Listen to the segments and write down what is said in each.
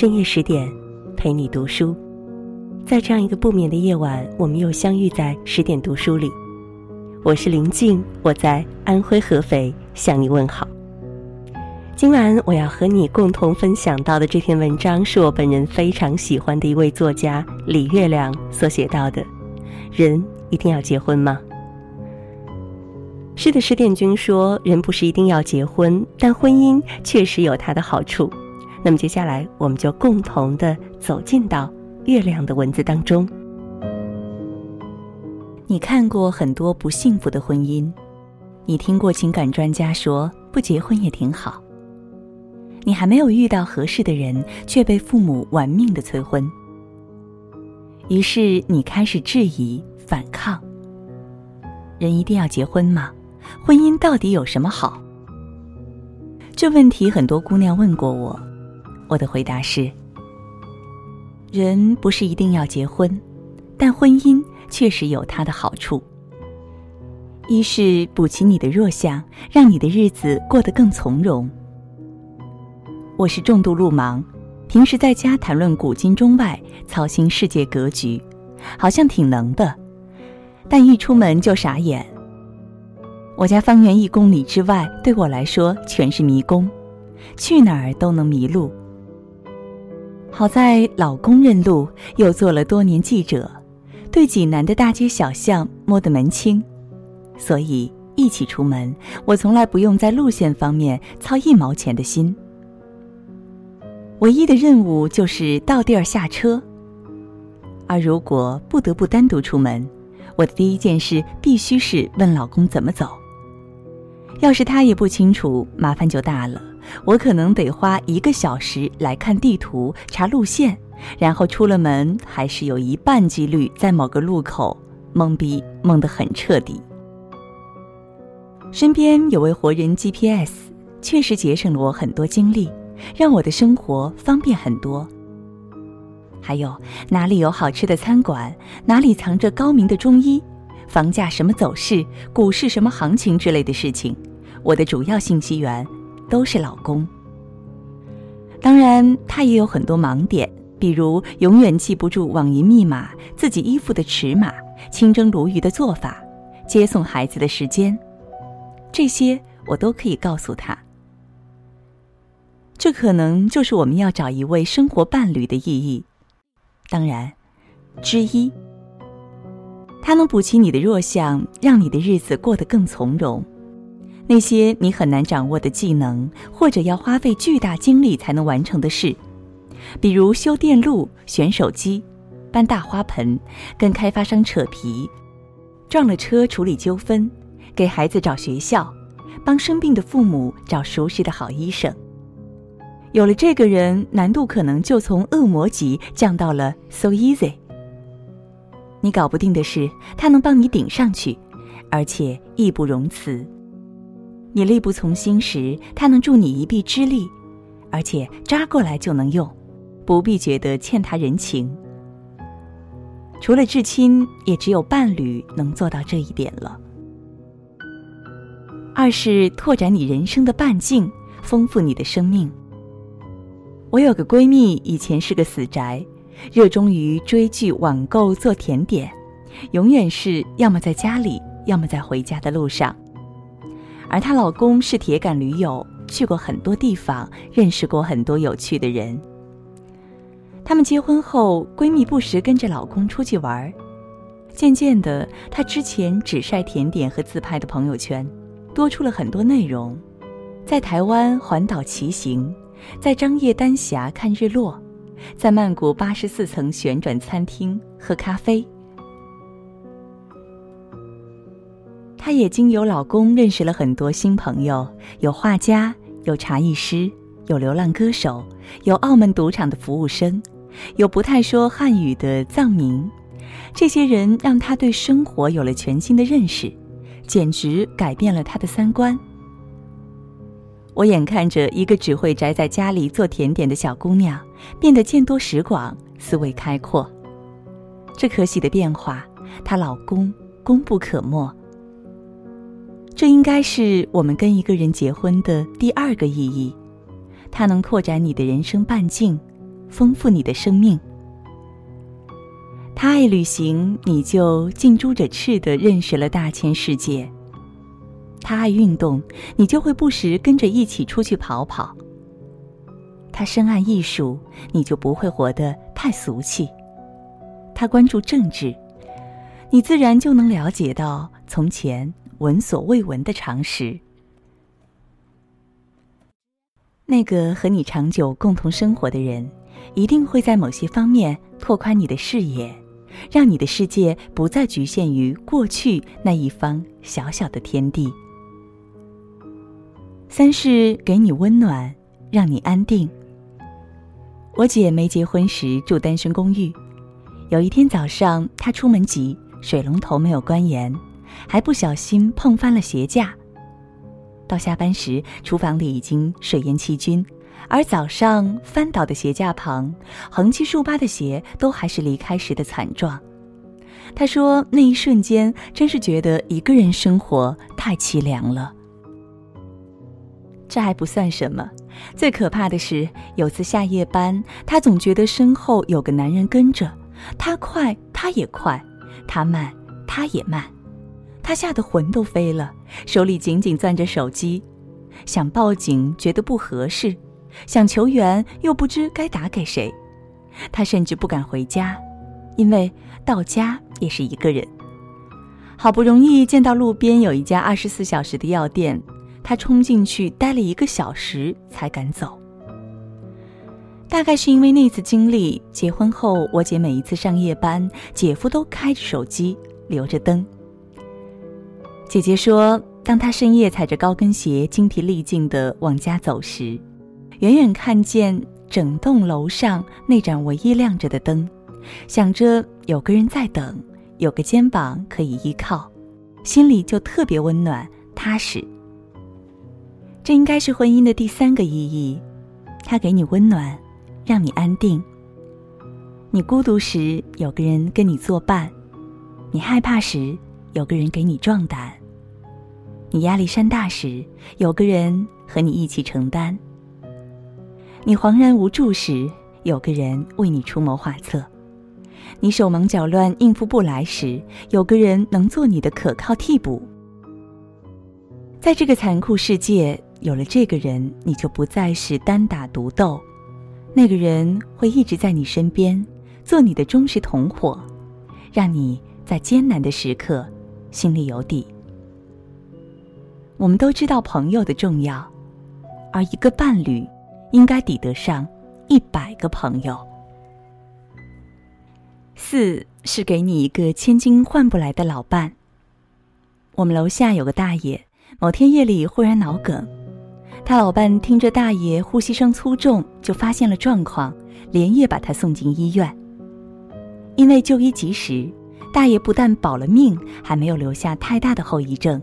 深夜十点，陪你读书。在这样一个不眠的夜晚，我们又相遇在十点读书里。我是林静，我在安徽合肥向你问好。今晚我要和你共同分享到的这篇文章，是我本人非常喜欢的一位作家李月亮所写到的。人一定要结婚吗？是的，十点君说，人不是一定要结婚，但婚姻确实有它的好处。那么接下来，我们就共同的走进到月亮的文字当中。你看过很多不幸福的婚姻，你听过情感专家说不结婚也挺好。你还没有遇到合适的人，却被父母玩命的催婚。于是你开始质疑、反抗。人一定要结婚吗？婚姻到底有什么好？这问题很多姑娘问过我。我的回答是：人不是一定要结婚，但婚姻确实有它的好处。一是补齐你的弱项，让你的日子过得更从容。我是重度路盲，平时在家谈论古今中外，操心世界格局，好像挺能的，但一出门就傻眼。我家方圆一公里之外，对我来说全是迷宫，去哪儿都能迷路。好在老公认路，又做了多年记者，对济南的大街小巷摸得门清，所以一起出门，我从来不用在路线方面操一毛钱的心。唯一的任务就是到地儿下车。而如果不得不单独出门，我的第一件事必须是问老公怎么走。要是他也不清楚，麻烦就大了。我可能得花一个小时来看地图、查路线，然后出了门还是有一半几率在某个路口懵逼懵得很彻底。身边有位活人 GPS，确实节省了我很多精力，让我的生活方便很多。还有哪里有好吃的餐馆，哪里藏着高明的中医，房价什么走势，股市什么行情之类的事情，我的主要信息源。都是老公。当然，他也有很多盲点，比如永远记不住网银密码、自己衣服的尺码、清蒸鲈鱼的做法、接送孩子的时间，这些我都可以告诉他。这可能就是我们要找一位生活伴侣的意义。当然，之一，他能补齐你的弱项，让你的日子过得更从容。那些你很难掌握的技能，或者要花费巨大精力才能完成的事，比如修电路、选手机、搬大花盆、跟开发商扯皮、撞了车处理纠纷、给孩子找学校、帮生病的父母找熟悉的好医生。有了这个人，难度可能就从恶魔级降到了 so easy。你搞不定的事，他能帮你顶上去，而且义不容辞。你力不从心时，他能助你一臂之力，而且扎过来就能用，不必觉得欠他人情。除了至亲，也只有伴侣能做到这一点了。二是拓展你人生的半径，丰富你的生命。我有个闺蜜，以前是个死宅，热衷于追剧、网购、做甜点，永远是要么在家里，要么在回家的路上。而她老公是铁杆驴友，去过很多地方，认识过很多有趣的人。他们结婚后，闺蜜不时跟着老公出去玩渐渐的，她之前只晒甜点和自拍的朋友圈，多出了很多内容，在台湾环岛骑行，在张掖丹霞看日落，在曼谷八十四层旋转餐厅喝咖啡。她也经由老公认识了很多新朋友，有画家，有茶艺师，有流浪歌手，有澳门赌场的服务生，有不太说汉语的藏民。这些人让她对生活有了全新的认识，简直改变了她的三观。我眼看着一个只会宅在家里做甜点的小姑娘，变得见多识广，思维开阔。这可喜的变化，她老公功不可没。这应该是我们跟一个人结婚的第二个意义，它能扩展你的人生半径，丰富你的生命。他爱旅行，你就近朱者赤的认识了大千世界。他爱运动，你就会不时跟着一起出去跑跑。他深爱艺术，你就不会活得太俗气。他关注政治，你自然就能了解到从前闻所未闻的常识。那个和你长久共同生活的人，一定会在某些方面拓宽你的视野。让你的世界不再局限于过去那一方小小的天地。三是给你温暖，让你安定。我姐没结婚时住单身公寓，有一天早上她出门急，水龙头没有关严，还不小心碰翻了鞋架。到下班时，厨房里已经水淹七军。而早上翻倒的鞋架旁，横七竖八的鞋都还是离开时的惨状。他说：“那一瞬间，真是觉得一个人生活太凄凉了。”这还不算什么，最可怕的是，有次下夜班，他总觉得身后有个男人跟着，他快，他也快；他慢，他也慢。他吓得魂都飞了，手里紧紧攥着手机，想报警，觉得不合适。想求援又不知该打给谁，他甚至不敢回家，因为到家也是一个人。好不容易见到路边有一家二十四小时的药店，他冲进去待了一个小时才敢走。大概是因为那次经历，结婚后我姐每一次上夜班，姐夫都开着手机留着灯。姐姐说，当她深夜踩着高跟鞋精疲力尽地往家走时。远远看见整栋楼上那盏唯一亮着的灯，想着有个人在等，有个肩膀可以依靠，心里就特别温暖踏实。这应该是婚姻的第三个意义，它给你温暖，让你安定。你孤独时有个人跟你作伴，你害怕时有个人给你壮胆，你压力山大时有个人和你一起承担。你惶然无助时，有个人为你出谋划策；你手忙脚乱应付不来时，有个人能做你的可靠替补。在这个残酷世界，有了这个人，你就不再是单打独斗。那个人会一直在你身边，做你的忠实同伙，让你在艰难的时刻心里有底。我们都知道朋友的重要，而一个伴侣。应该抵得上一百个朋友。四是给你一个千金换不来的老伴。我们楼下有个大爷，某天夜里忽然脑梗，他老伴听着大爷呼吸声粗重，就发现了状况，连夜把他送进医院。因为就医及时，大爷不但保了命，还没有留下太大的后遗症。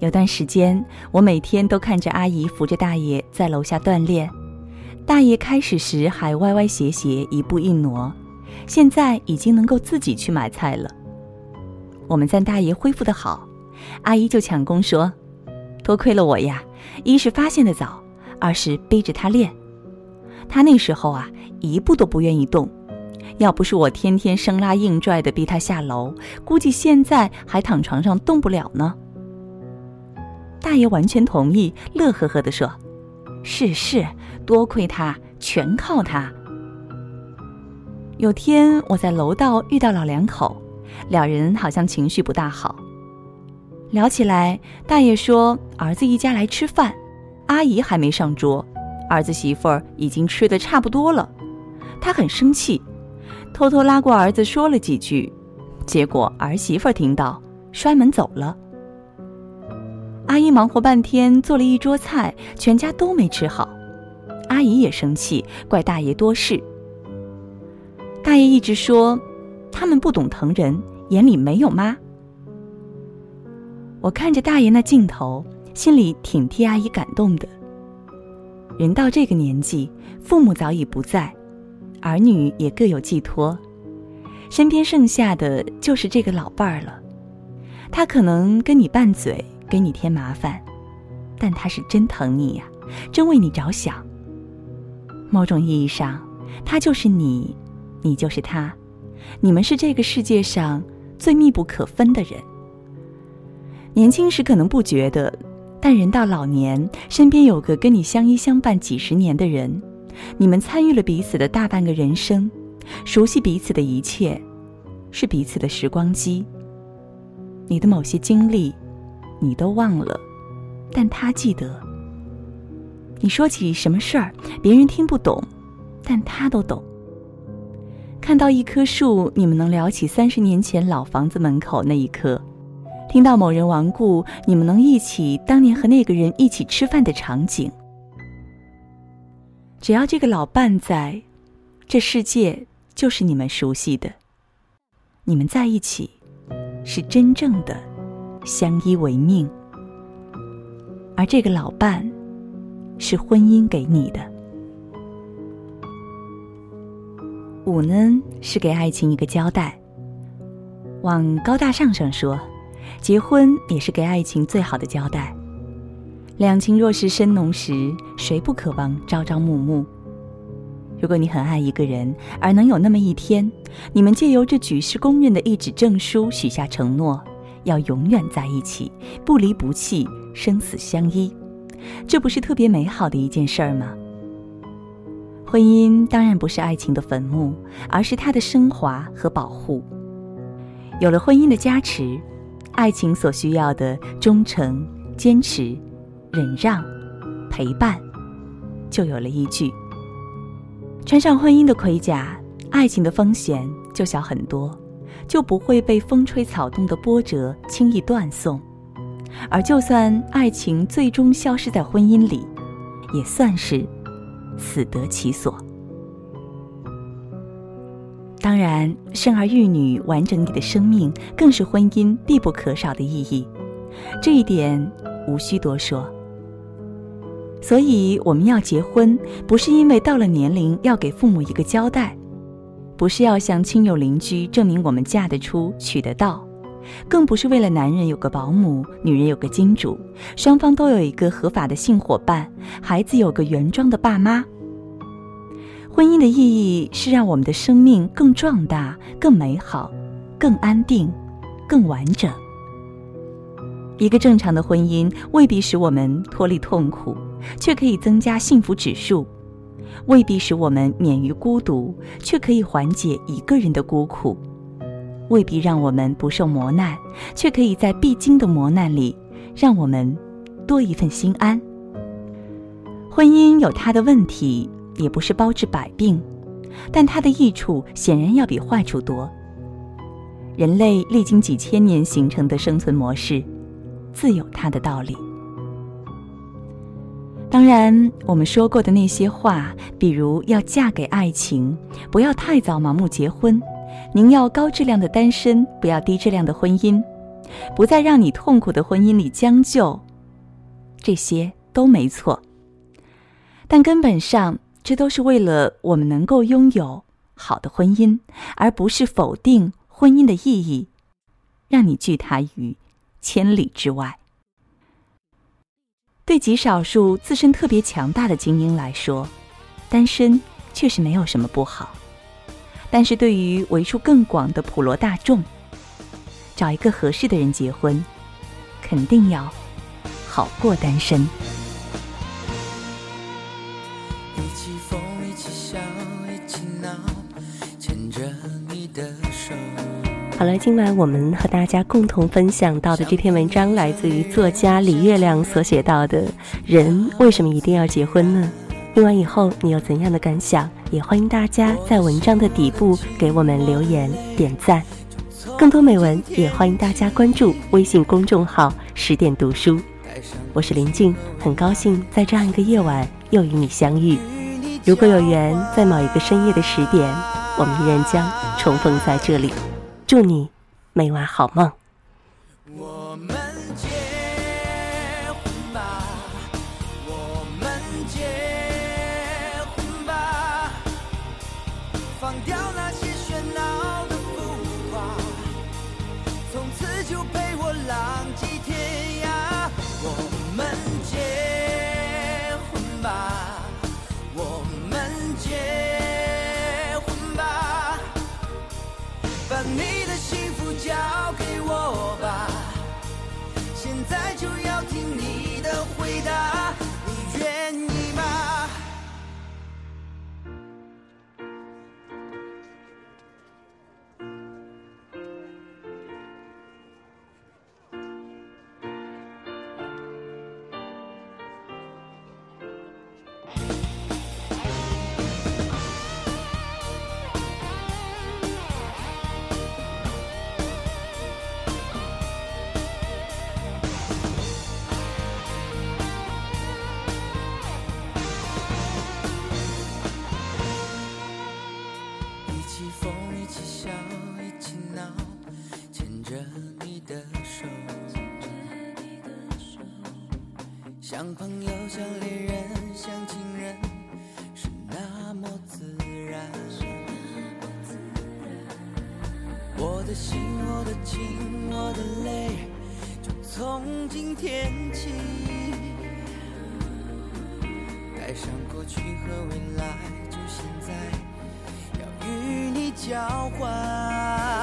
有段时间，我每天都看着阿姨扶着大爷在楼下锻炼。大爷开始时还歪歪斜斜，一步一挪，现在已经能够自己去买菜了。我们赞大爷恢复的好，阿姨就抢功说：“多亏了我呀，一是发现的早，二是背着他练。他那时候啊，一步都不愿意动，要不是我天天生拉硬拽的逼他下楼，估计现在还躺床上动不了呢。”大爷完全同意，乐呵呵地说：“是是，多亏他，全靠他。”有天我在楼道遇到老两口，两人好像情绪不大好。聊起来，大爷说：“儿子一家来吃饭，阿姨还没上桌，儿子媳妇儿已经吃的差不多了。”他很生气，偷偷拉过儿子说了几句，结果儿媳妇儿听到，摔门走了。阿姨忙活半天做了一桌菜，全家都没吃好。阿姨也生气，怪大爷多事。大爷一直说，他们不懂疼人，眼里没有妈。我看着大爷那劲头，心里挺替阿姨感动的。人到这个年纪，父母早已不在，儿女也各有寄托，身边剩下的就是这个老伴儿了。他可能跟你拌嘴。给你添麻烦，但他是真疼你呀，真为你着想。某种意义上，他就是你，你就是他，你们是这个世界上最密不可分的人。年轻时可能不觉得，但人到老年，身边有个跟你相依相伴几十年的人，你们参与了彼此的大半个人生，熟悉彼此的一切，是彼此的时光机。你的某些经历，你都忘了，但他记得。你说起什么事儿，别人听不懂，但他都懂。看到一棵树，你们能聊起三十年前老房子门口那一刻；听到某人亡故，你们能忆起当年和那个人一起吃饭的场景。只要这个老伴在，这世界就是你们熟悉的。你们在一起，是真正的相依为命，而这个老伴。是婚姻给你的。五呢，是给爱情一个交代。往高大上上说，结婚也是给爱情最好的交代。两情若是深浓时，谁不渴望朝朝暮暮？如果你很爱一个人，而能有那么一天，你们借由这举世公认的一纸证书，许下承诺，要永远在一起，不离不弃，生死相依。这不是特别美好的一件事儿吗？婚姻当然不是爱情的坟墓，而是它的升华和保护。有了婚姻的加持，爱情所需要的忠诚、坚持、忍让、陪伴，就有了依据。穿上婚姻的盔甲，爱情的风险就小很多，就不会被风吹草动的波折轻易断送。而就算爱情最终消失在婚姻里，也算是死得其所。当然，生儿育女、完整你的生命，更是婚姻必不可少的意义。这一点无需多说。所以，我们要结婚，不是因为到了年龄要给父母一个交代，不是要向亲友邻居证明我们嫁得出、娶得到。更不是为了男人有个保姆，女人有个金主，双方都有一个合法的性伙伴，孩子有个原装的爸妈。婚姻的意义是让我们的生命更壮大、更美好、更安定、更完整。一个正常的婚姻未必使我们脱离痛苦，却可以增加幸福指数；未必使我们免于孤独，却可以缓解一个人的孤苦。未必让我们不受磨难，却可以在必经的磨难里，让我们多一份心安。婚姻有它的问题，也不是包治百病，但它的益处显然要比坏处多。人类历经几千年形成的生存模式，自有它的道理。当然，我们说过的那些话，比如要嫁给爱情，不要太早盲目结婚。您要高质量的单身，不要低质量的婚姻，不在让你痛苦的婚姻里将就，这些都没错。但根本上，这都是为了我们能够拥有好的婚姻，而不是否定婚姻的意义，让你拒它于千里之外。对极少数自身特别强大的精英来说，单身确实没有什么不好。但是对于为数更广的普罗大众，找一个合适的人结婚，肯定要好过单身。好了，今晚我们和大家共同分享到的这篇文章，来自于作家李月亮所写到的：人为什么一定要结婚呢？听完以后，你有怎样的感想？也欢迎大家在文章的底部给我们留言点赞。更多美文，也欢迎大家关注微信公众号“十点读书”。我是林静，很高兴在这样一个夜晚又与你相遇。如果有缘，在某一个深夜的十点，我们依然将重逢在这里。祝你每晚好梦。像朋友，像恋人，像情人，是那么自然。我的心，我的情，我的泪，就从今天起，带上过去和未来，就现在。要与你交换。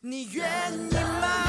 你愿意吗？